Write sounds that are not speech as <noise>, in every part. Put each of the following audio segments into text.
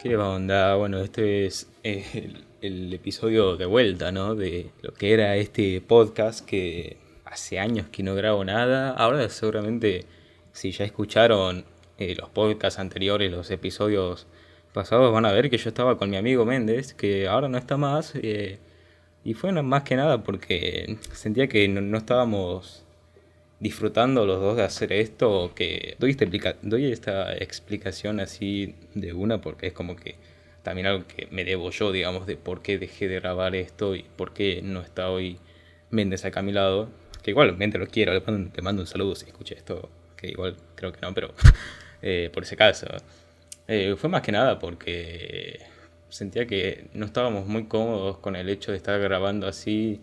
¿Qué onda? Bueno, este es eh, el, episodio de vuelta, ¿no? De lo que era este podcast que hace años que no grabo nada. Ahora seguramente, si ya escucharon eh, los podcasts anteriores, los episodios pasados, van a ver que yo estaba con mi amigo Méndez, que ahora no está más. Eh, y fue más que nada porque sentía que no estábamos disfrutando los dos de hacer esto, que doy esta, doy esta explicación así de una porque es como que también algo que me debo yo, digamos, de por qué dejé de grabar esto y por qué no está hoy Méndez acá a mi lado. Que igualmente lo quiero, le mando, un saludo si escuché esto, que igual creo que no, pero <laughs> eh, por ese caso. Eh, fue más que nada porque sentía que no estábamos muy cómodos con el hecho de estar grabando así,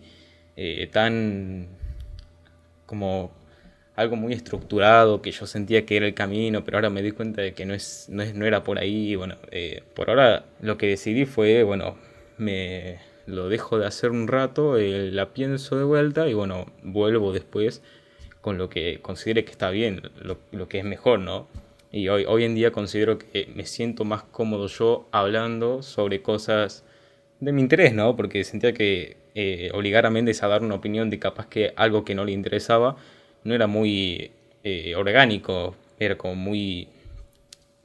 eh, tan como algo muy estructurado que yo sentía que era el camino, pero ahora me di cuenta de que no, es, no, es, no era por ahí. Bueno, eh, por ahora lo que decidí fue, bueno, me lo dejo de hacer un rato, eh, la pienso de vuelta y bueno, vuelvo después con lo que considere que está bien, lo, lo, que es mejor, ¿no? Y hoy, hoy en día considero que me siento más cómodo yo hablando sobre cosas de mi interés, ¿no? Porque sentía que eh, obligar a Méndez a dar una opinión de capaz que algo que no le interesaba, no era muy eh, orgánico, era como muy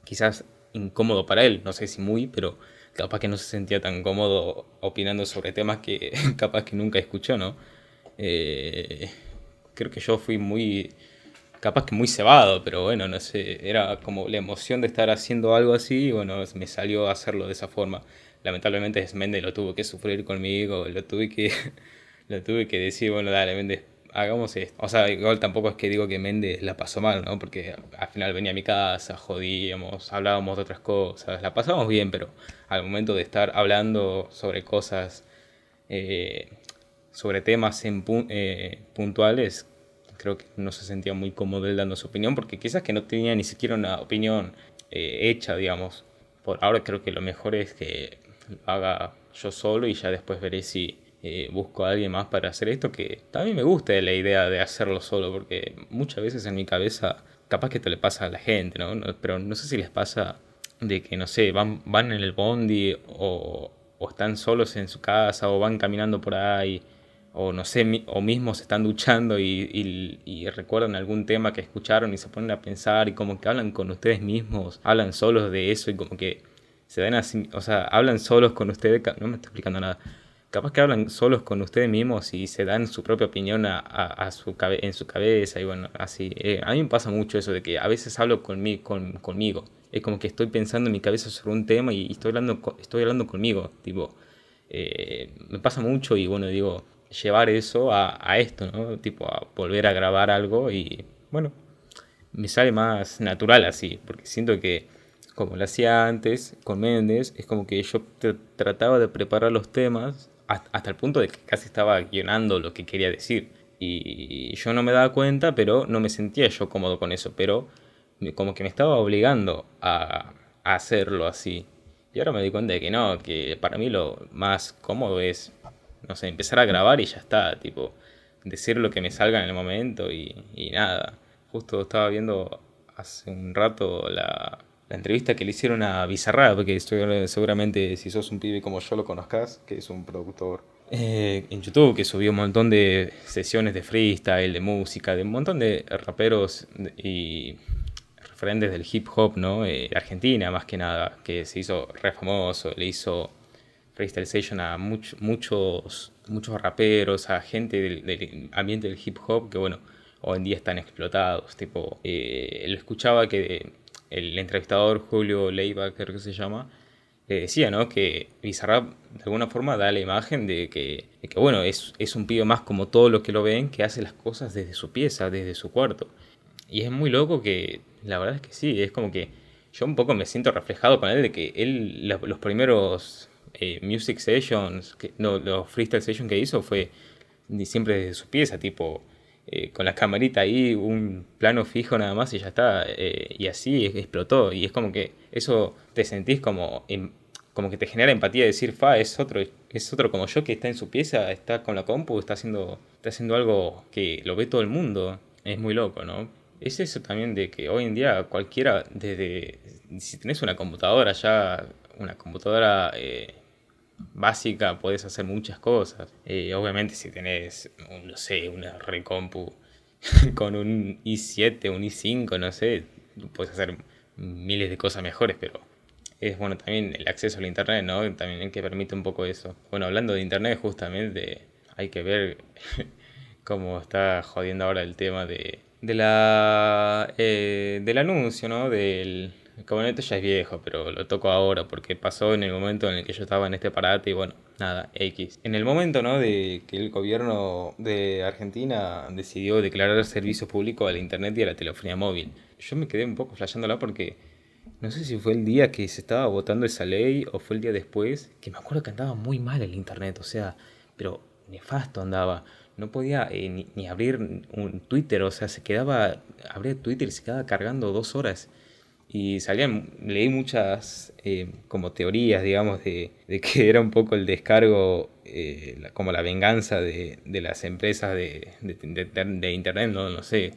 quizás incómodo para él, no sé si muy, pero capaz que no se sentía tan cómodo opinando sobre temas que <laughs> capaz que nunca escuchó, ¿no? Eh, creo que yo fui muy, capaz que muy cebado, pero bueno, no sé, era como la emoción de estar haciendo algo así y bueno, me salió hacerlo de esa forma. Lamentablemente Méndez lo tuvo que sufrir conmigo, lo tuve que, <laughs> lo tuve que decir, bueno, dale, Méndez, hagamos esto. O sea, igual tampoco es que digo que Méndez la pasó mal, ¿no? Porque al final venía a mi casa, jodíamos, hablábamos de otras cosas, la pasamos bien, pero al momento de estar hablando sobre cosas, eh, sobre temas en eh, puntuales, creo que no se sentía muy cómodo él dando su opinión, porque quizás que no tenía ni siquiera una opinión eh, hecha, digamos. Por ahora creo que lo mejor es que lo haga yo solo y ya después veré si eh, busco a alguien más para hacer esto, que también me gusta la idea de hacerlo solo, porque muchas veces en mi cabeza, capaz que esto le pasa a la gente, ¿no? Pero no sé si les pasa de que, no sé, van, van en el bondi o, o están solos en su casa o van caminando por ahí o no sé, o mismos están duchando y, y, recuerdan algún tema que escucharon y se ponen a pensar y como que hablan con ustedes mismos, hablan solos de eso y como que se dan así, o sea, hablan solos con ustedes, no me estoy explicando nada, capaz que hablan solos con ustedes mismos y se dan su propia opinión a, a, su en su cabeza y bueno, así. Eh, a mí me pasa mucho eso de que a veces hablo con con, conmigo. Es como que estoy pensando en mi cabeza sobre un tema y, estoy, hablando, estoy hablando conmigo. Tipo, eh, me pasa mucho y bueno, digo, llevar eso a, a esto, ¿no? Tipo, a volver a grabar algo y bueno, me sale más natural así, porque siento que como lo hacía antes con Méndez, es como que yo trataba de preparar los temas hasta el punto de que casi estaba guionando lo que quería decir. Y yo no me daba cuenta, pero no me sentía yo cómodo con eso, pero como que me estaba obligando a, hacerlo así. Y ahora me di cuenta de que no, que para mí lo más cómodo es, no sé, empezar a grabar y ya está, tipo, decir lo que me salga en el momento y, y nada. Justo estaba viendo hace un rato la, la entrevista que le hicieron a Bizarrap, porque estoy, seguramente si sos un pibe como yo lo conozcas, que es un productor eh, en YouTube que subió un montón de sesiones de freestyle, de música, de un montón de raperos y referentes del hip hop, ¿no? Eh, Argentina más que nada, que se hizo re famoso, le hizo freestyle session a muchos muchos raperos, a gente del, ambiente del hip hop que bueno, hoy en día están explotados, tipo, eh, lo escuchaba que el entrevistador Julio Leiva, que se llama, decía, ¿no? Que Bizarrap de alguna forma da la imagen de que, bueno, es, es, un pibe más como todos los que lo ven, que hace las cosas desde su pieza, desde su cuarto. Y es muy loco que, la verdad es que sí, es como que yo un poco me siento reflejado con él de que él, los, primeros eh, music sessions, no, los freestyle sessions que hizo fue siempre desde su pieza, tipo eh, con la camarita ahí, un plano fijo nada más y ya está. Eh, y así explotó. Y es como que eso te sentís como, como que te genera empatía decir, fa, es otro, es otro como yo que está en su pieza, está con la compu, está haciendo, está haciendo algo que lo ve todo el mundo. Es muy loco, ¿no? Es eso también de que hoy en día cualquiera, desde si tenés una computadora ya, una computadora eh, básica puedes hacer muchas cosas. Eh, obviamente si tenés, no sé, una recompu <laughs> con un i7, un i5, no sé, puedes hacer miles de cosas mejores, pero es bueno también el acceso al internet, ¿no? También que permite un poco eso. Bueno, hablando de internet, justamente hay que ver <laughs> cómo está jodiendo ahora el tema de, de la eh, del anuncio, ¿no? Del como esto ya es viejo, pero lo toco ahora porque pasó en el momento en el que yo estaba en este parate y bueno, nada, X. En el momento, ¿no? De que el gobierno de Argentina decidió declarar servicio público al internet y a la telefonía móvil. Yo me quedé un poco flasheándola porque no sé si fue el día que se estaba votando esa ley o fue el día después, que me acuerdo que andaba muy mal el internet, o sea, pero nefasto andaba. No podía eh, ni, abrir un Twitter, o sea, se quedaba, abría Twitter y se quedaba cargando dos horas. Y salían, leí muchas eh, como teorías, digamos, de, que era un poco el descargo, eh, como la venganza de, las empresas de, de, Internet, no, no sé,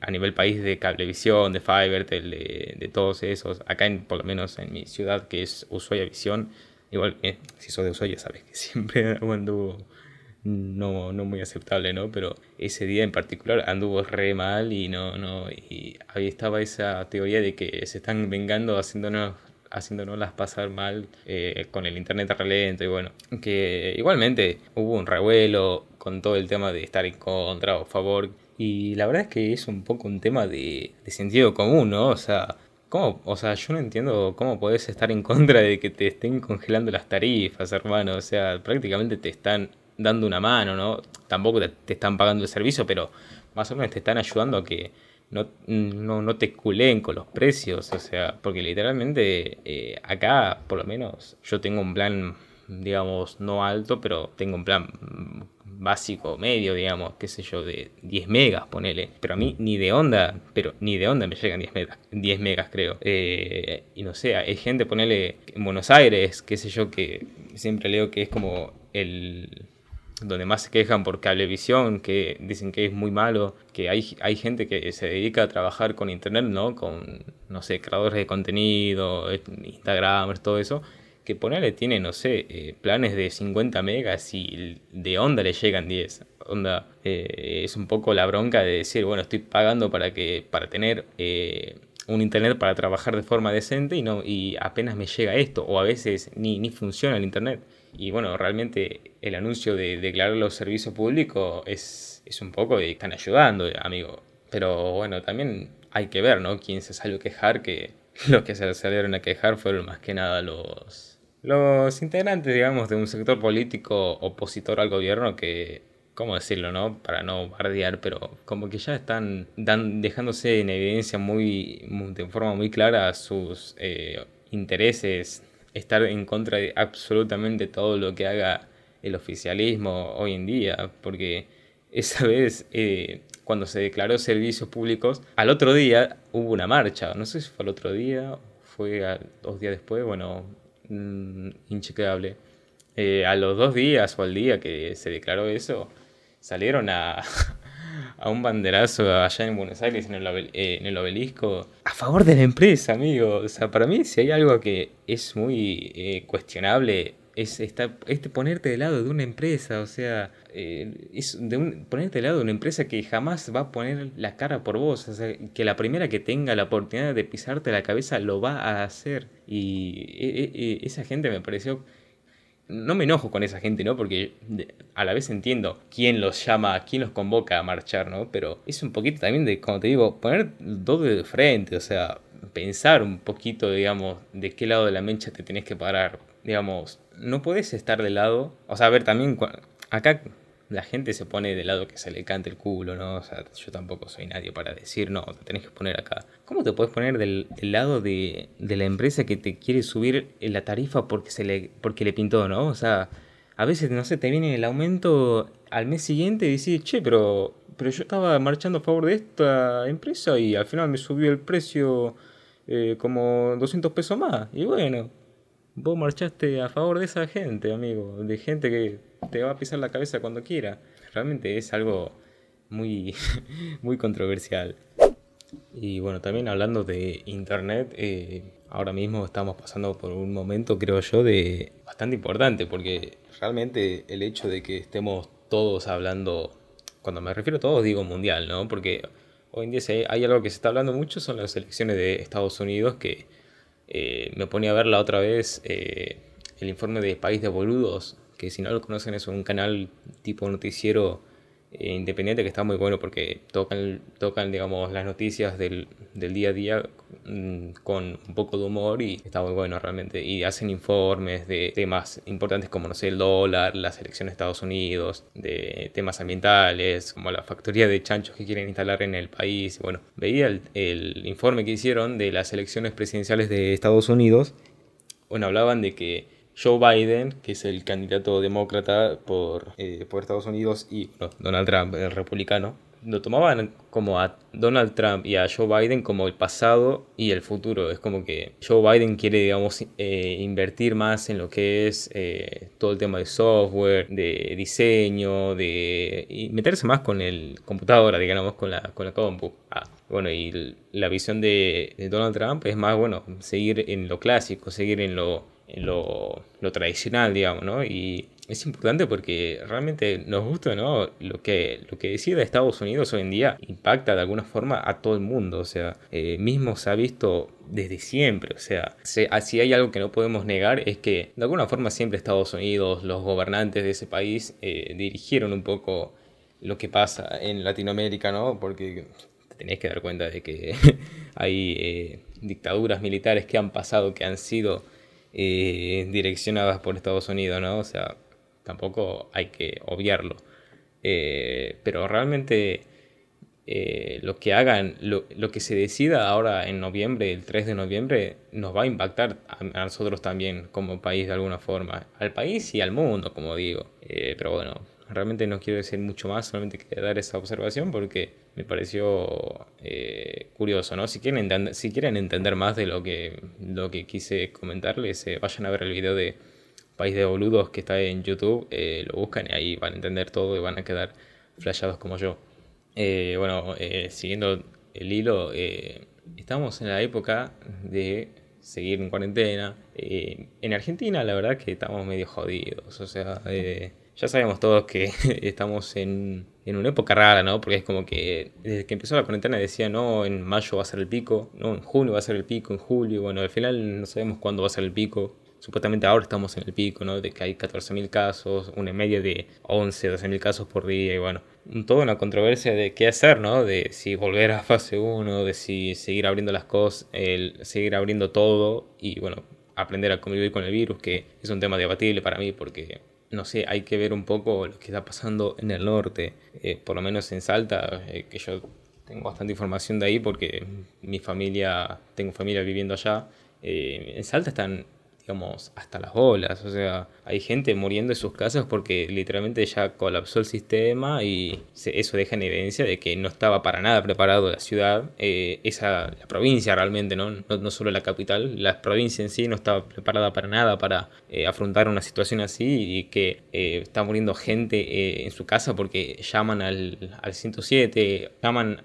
a nivel país de cablevisión, de Fivertel, de, todos esos. Acá, en, por lo menos en mi ciudad, que es Ushuaia Visión, igual, si sos de Ushuaia, sabes que <laughs> siempre anduvo no, no muy aceptable, ¿no? Pero ese día en particular anduvo re mal y no, no, y ahí estaba esa teoría de que se están vengando haciéndonos haciéndonos pasar mal eh, con el internet relento y bueno, que igualmente hubo un revuelo con todo el tema de estar en contra o a favor y la verdad es que es un poco un tema de, de sentido común, ¿no? O sea, ¿Cómo? O sea, yo no entiendo cómo podés estar en contra de que te estén congelando las tarifas, hermano. O sea, prácticamente te están dando una mano, ¿no? Tampoco te, están pagando el servicio, pero más o menos te están ayudando a que no, no, te culeen con los precios, o sea, porque literalmente eh, acá, por lo menos, yo tengo un plan, digamos, no alto, pero tengo un plan básico, medio, digamos, qué sé yo, de 10 megas, ponele. Pero a mí ni de onda, pero ni de onda me llegan 10 megas, 10 megas creo. Eh, y no sé, hay gente, ponele, en Buenos Aires, qué sé yo, que siempre leo que es como el donde más se quejan por cablevisión, que dicen que es muy malo, que hay, hay gente que se dedica a trabajar con internet, ¿no? Con, no sé, creadores de contenido, Instagram, todo eso, que ponerle tiene, no sé, eh, planes de 50 megas y de onda le llegan 10. Onda, eh, es un poco la bronca de decir, bueno, estoy pagando para que para tener eh, un internet para trabajar de forma decente y no y apenas me llega esto o a veces ni, ni funciona el internet. Y bueno, realmente el anuncio de declarar los servicios públicos es, es un poco de están ayudando, amigo. Pero bueno, también hay que ver, ¿no? Quién se salió a quejar, que <laughs> los que se salieron a quejar fueron más que nada los, los integrantes, digamos, de un sector político opositor al gobierno que, ¿cómo decirlo, no? Para no bardear, pero como que ya están dan, dejándose en evidencia muy, de forma muy clara sus eh, intereses estar en contra de absolutamente todo lo que haga el oficialismo hoy en día, porque esa vez eh, cuando se declaró servicios públicos, al otro día hubo una marcha, no sé si fue al otro día, fue dos días después, bueno, mm, inchequeable. Eh, a los dos días o al día que se declaró eso, salieron a, <laughs> a un banderazo allá en Buenos Aires, en el, eh, en el, obelisco, a favor de la empresa, amigo. O sea, para mí si hay algo que es muy cuestionable es esta, este ponerte de lado de una empresa, o sea, eh, es de un, ponerte de lado de una empresa que jamás va a poner la cara por vos, o sea, que la primera que tenga la oportunidad de pisarte la cabeza lo va a hacer. Y esa gente me pareció no me enojo con esa gente, ¿no? Porque a la vez entiendo quién los llama, quién los convoca a marchar, ¿no? Pero es un poquito también de, como te digo, poner todo de frente, o sea, pensar un poquito, digamos, de qué lado de la mecha te tenés que parar. Digamos, no puedes estar de lado, o sea, a ver, también acá la gente se pone del lado que se le cante el culo, ¿no? O sea, yo tampoco soy nadie para decir, no, te tenés que poner acá. ¿Cómo te puedes poner del, lado de, la empresa que te quiere subir la tarifa porque, se le, porque le pintó, ¿no? O sea, a veces, no sé, te viene el aumento al mes siguiente y decís, che, pero, pero yo estaba marchando a favor de esta empresa y al final me subió el precio eh, como 200 pesos más. Y bueno, vos marchaste a favor de esa gente, amigo, de gente que te va a pisar la cabeza cuando quiera. Realmente es algo muy, <laughs> muy controversial. Y bueno, también hablando de internet, eh, ahora mismo estamos pasando por un momento, creo yo, de bastante importante, porque realmente el hecho de que estemos todos hablando, cuando me refiero a todos digo mundial, ¿no? Porque hoy en día hay algo que se está hablando mucho, son las elecciones de Estados Unidos, que eh, me ponía a ver la otra vez eh, el informe de País de Boludos, que si no lo conocen es un canal tipo noticiero independiente que está muy bueno porque tocan, tocan digamos, las noticias del, del día a día mm, con un poco de humor y está muy bueno realmente. Y hacen informes de temas importantes como, no sé, el dólar, las elecciones de Estados Unidos, de temas ambientales, como la factoría de chanchos que quieren instalar en el país. Bueno, veía el, el informe que hicieron de las elecciones presidenciales de Estados Unidos. Bueno, hablaban de que Joe Biden, que es el candidato demócrata por, eh, por Estados Unidos, y Donald Trump, el republicano, lo tomaban como a Donald Trump y a Joe Biden como el pasado y el futuro. Es como que Joe Biden quiere, digamos, eh, invertir más en lo que es eh, todo el tema de software, de diseño, de y meterse más con el computadora, digamos, con la, con la compu. Ah, bueno, y la visión de, de Donald Trump es más, bueno, seguir en lo clásico, seguir en lo en lo, tradicional, digamos, ¿no? Y es importante porque realmente nos gusta, ¿no? Lo que, lo que decide Estados Unidos hoy en día impacta de alguna forma a todo el mundo, o sea, eh, mismo se ha visto desde siempre, o sea, ah, si, hay algo que no podemos negar es que de alguna forma siempre Estados Unidos, los gobernantes de ese país eh, dirigieron un poco lo que pasa en Latinoamérica, ¿no? Porque te tenés que dar cuenta de que <laughs> hay eh, dictaduras militares que han pasado, que han sido eh, direccionadas por Estados Unidos, ¿no? O sea, tampoco hay que obviarlo. Eh, pero realmente eh, lo que hagan, lo, que se decida ahora en noviembre, el 3 de noviembre, nos va a impactar a, nosotros también como país de alguna forma. Al país y al mundo, como digo. pero bueno, realmente no quiero decir mucho más, solamente quería dar esa observación porque me pareció eh, curioso, ¿no? Si quieren, entender, si quieren entender más de lo que, lo que quise comentarles, eh, vayan a ver el video de País de Boludos que está en YouTube, eh, lo buscan y ahí van a entender todo y van a quedar flashados como yo. bueno, siguiendo el hilo, estamos en la época de seguir en cuarentena. en Argentina la verdad que estamos medio jodidos, o sea ya sabemos todos que <laughs> estamos en, una época rara, ¿no? Porque es como que desde que empezó la cuarentena decía, no, en mayo va a ser el pico, no, en junio va a ser el pico, en julio, bueno, al final no sabemos cuándo va a ser el pico. Supuestamente ahora estamos en el pico, ¿no? De que hay 14.000 casos, una media de 11, 12.000 casos por día, y bueno, toda una controversia de qué hacer, ¿no? De si volver a fase 1, de si seguir abriendo las cosas, el seguir abriendo todo y, bueno, aprender a convivir con el virus, que es un tema debatible para mí porque no sé, hay que ver un poco lo que está pasando en el norte, eh, por lo menos en Salta, eh, que yo tengo bastante información de ahí porque mi familia, tengo familia viviendo allá. Eh, en Salta están digamos, hasta las bolas. O sea, hay gente muriendo en sus casas porque literalmente ya colapsó el sistema y eso deja en evidencia de que no estaba para nada preparado la ciudad, eh, esa, la provincia realmente, ¿no? ¿no? solo la capital, la provincia en sí no estaba preparada para nada para eh, afrontar una situación así y que eh, está muriendo gente en su casa porque llaman al, al 107, llaman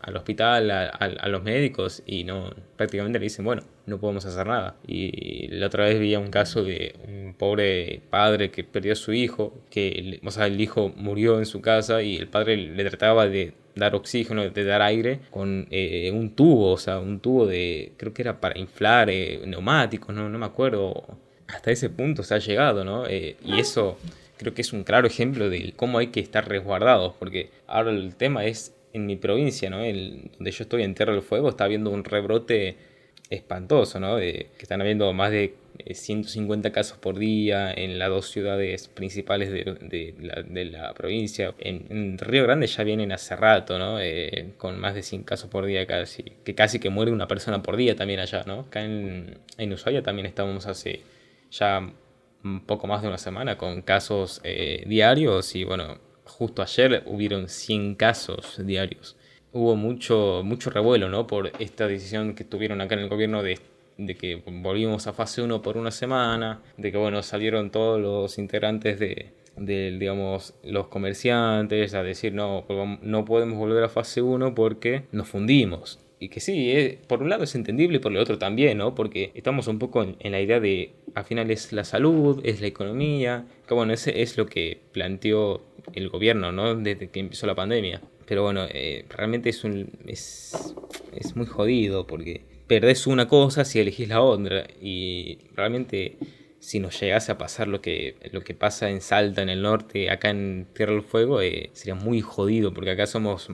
al hospital, a, los médicos y no prácticamente le dicen, bueno, no podemos hacer nada. Y la otra vez vi un caso de un pobre padre que perdió a su hijo, que o sea, el hijo murió en su casa y el padre le trataba de dar oxígeno, de dar aire con eh, un tubo, o sea, un tubo de, creo que era para inflar eh, neumáticos, no, no me acuerdo. Hasta ese punto se ha llegado, ¿no? Eh, y eso creo que es un claro ejemplo de cómo hay que estar resguardados, porque ahora el tema es en mi provincia, ¿no? El, donde yo estoy en Tierra del Fuego, está habiendo un rebrote espantoso, ¿no? De, que están habiendo más de 150 eh, casos por día en las dos ciudades principales de, la, provincia. En, Río Grande ya vienen hace rato, ¿no? Eh, con más de 100 casos por día casi. Que casi que muere una persona por día también allá, ¿no? Acá en, en Ushuaia también estamos hace ya un poco más de una semana con casos eh, diarios y bueno, justo ayer hubieron 100 casos diarios. Hubo mucho, mucho revuelo ¿no? por esta decisión que tuvieron acá en el gobierno de, que volvimos a fase 1 por una semana, de que bueno, salieron todos los integrantes de, digamos, los comerciantes a decir no, no podemos volver a fase 1 porque nos fundimos. y que sí, eh, por un lado es entendible y por el otro también, ¿no? Porque estamos un poco en, la idea de, al final es la salud, es la economía, que bueno, ese es lo que planteó el gobierno, ¿no? Desde que empezó la pandemia. Pero bueno, eh, realmente es, un, es, es muy jodido porque perdés una cosa si elegís la otra y realmente si nos llegase a pasar lo que, lo que pasa en Salta, en el norte, acá en Tierra del Fuego, eh, sería muy jodido, porque acá somos,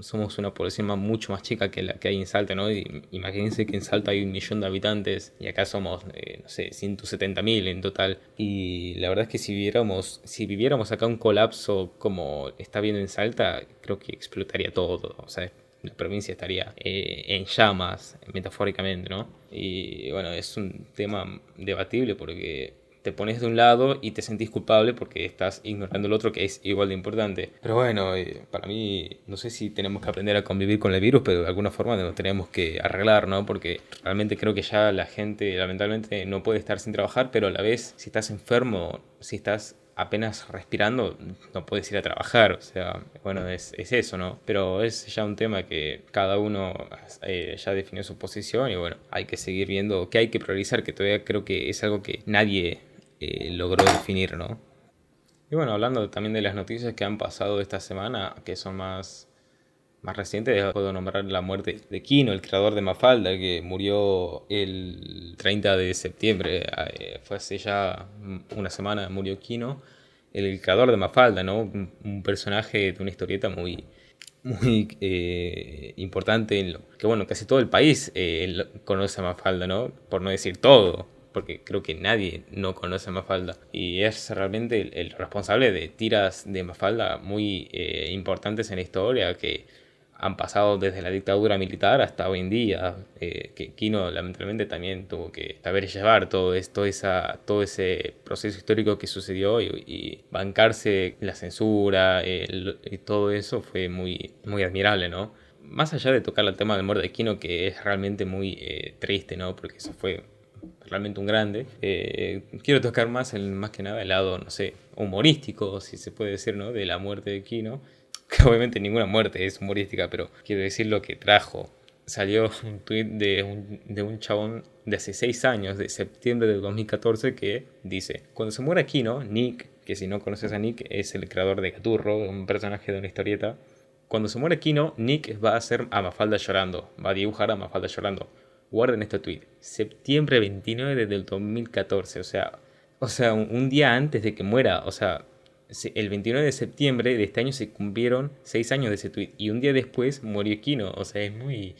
somos una población mucho más chica que la que hay en Salta, ¿no? imagínense que en Salta hay un millón de habitantes y acá somos, eh, no sé, 170.000 en total. Y la verdad es que si viviéramos, si viviéramos acá un colapso como está viendo en Salta, creo que explotaría todo, o sea, la provincia estaría eh, en llamas, metafóricamente, ¿no? Y bueno, es un tema debatible porque te pones de un lado y te sentís culpable porque estás ignorando el otro que es igual de importante. Pero bueno, eh, para mí no sé si tenemos que aprender a convivir con el virus, pero de alguna forma nos tenemos que arreglar, ¿no? Porque realmente creo que ya la gente lamentablemente no puede estar sin trabajar, pero a la vez si estás enfermo, si estás apenas respirando no puedes ir a trabajar, o sea, bueno, es, eso, ¿no? Pero es ya un tema que cada uno eh, ya definió su posición y bueno, hay que seguir viendo qué hay que priorizar, que todavía creo que es algo que nadie eh, logró definir, ¿no? Y bueno, hablando también de las noticias que han pasado esta semana, que son más más reciente puedo nombrar la muerte de Kino, el creador de Mafalda, que murió el 30 de septiembre. Eh, fue hace ya una semana murió Kino, el creador de Mafalda, ¿no? Un, personaje de una historieta muy, muy eh, importante que bueno casi todo el país conoce a Mafalda no por no decir todo porque creo que nadie no conoce a Mafalda y es realmente el, responsable de tiras de Mafalda muy importantes en la historia que han pasado desde la dictadura militar hasta hoy en día, eh, que Kino lamentablemente también tuvo que saber llevar todo esto, esa, todo ese proceso histórico que sucedió y, bancarse la censura y todo eso fue muy, muy admirable, ¿no? Más allá de tocar el tema del muerte de Kino, que es realmente muy eh, triste, ¿no? Porque eso fue realmente un grande. Eh, quiero tocar más, el, más que nada el lado, no sé, humorístico, si se puede decir, ¿no? De la muerte de Kino que obviamente ninguna muerte es humorística, pero quiero decir lo que trajo. Salió un tweet de un, de un chabón de hace 6 años, de septiembre del 2014, que dice, cuando se muera Kino, Nick, que si no conoces a Nick, es el creador de Gaturro, un personaje de una historieta, cuando se muera Kino, Nick va a hacer a Mafalda llorando, va a dibujar a Mafalda llorando. Guarden este tweet, septiembre 29 del 2014, o sea, o sea, un día antes de que muera, o sea, el 29 de septiembre de este año se cumplieron 6 años de ese tweet y un día después murió Kino, o sea, es muy,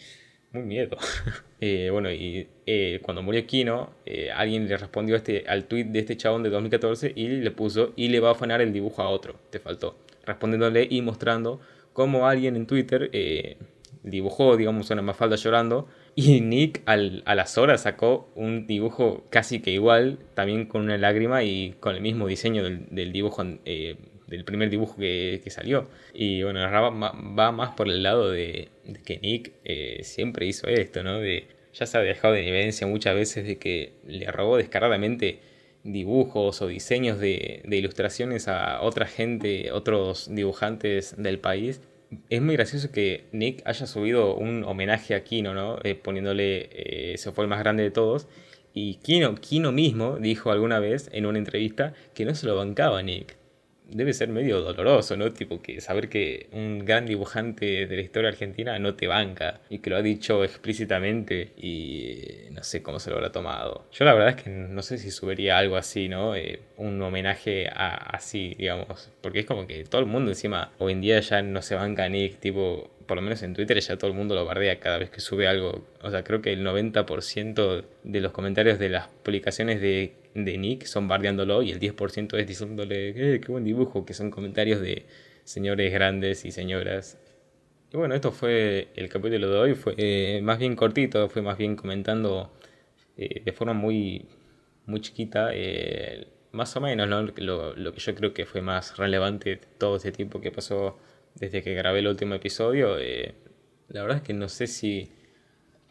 muy miedo. <laughs> Eh, bueno, y eh, cuando murió Kino, eh, alguien le respondió este, al tweet de este chabón de 2014 y le puso y le va a afanar el dibujo a otro, te faltó, respondiéndole y mostrando cómo alguien en Twitter dibujó, digamos, una mafalda llorando <laughs> y Nick a las horas sacó un dibujo casi que igual, también con una lágrima y con el mismo diseño del, dibujo, eh, del primer dibujo que, salió. Y bueno, va, más por el lado de, que Nick eh, siempre hizo esto, ¿no? De, ya se ha dejado de evidencia muchas veces de que le robó descaradamente dibujos o diseños de ilustraciones a otra gente, otros dibujantes del país es muy gracioso que Nick haya subido un homenaje a Kino, ¿no? Eh, poniéndole, eh, se fue el más grande de todos. Y Kino, Kino mismo dijo alguna vez en una entrevista que no se lo bancaba Nick debe ser medio doloroso, ¿no? Tipo que saber que un gran dibujante de la historia argentina no te banca y que lo ha dicho explícitamente y no sé cómo se lo habrá tomado. Yo la verdad es que no sé si subiría algo así, ¿no? Eh, un homenaje a, así, digamos, porque es como que todo el mundo encima hoy en día ya no se banca Nick, tipo por lo menos en Twitter ya todo el mundo lo bardea cada vez que sube algo. O sea, creo que el 90% de los comentarios de las publicaciones de, Nick son bardeándolo y el 10% es diciéndole, eh, qué buen dibujo, que son comentarios de señores grandes y señoras. Y bueno, esto fue el capítulo de hoy, fue eh, más bien cortito, fue más bien comentando eh, de forma muy, muy chiquita, más o menos lo, lo que yo creo que fue más relevante todo ese tiempo que pasó desde que grabé el último episodio. Eh, la verdad es que no sé si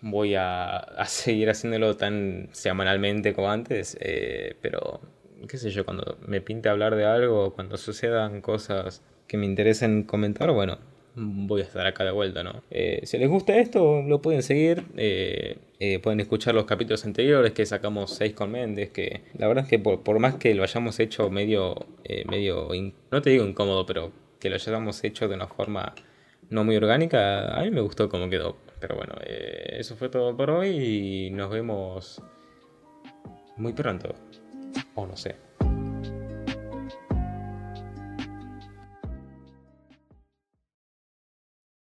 voy <laughs> a, seguir haciéndolo tan semanalmente como antes, eh, pero qué sé yo, cuando me pinte hablar de algo, cuando sucedan cosas que me interesen comentar, bueno, voy a estar acá de vuelta, ¿no? Eh, si les gusta esto, lo pueden seguir. Eh, pueden escuchar los capítulos anteriores que sacamos 6 con Méndez. Que la verdad es que por, más que lo hayamos hecho medio, medio no te digo incómodo, pero que lo hayamos hecho de una forma no muy orgánica, a mí me gustó cómo quedó. Pero bueno, eso fue todo por hoy y nos vemos muy pronto. O no sé.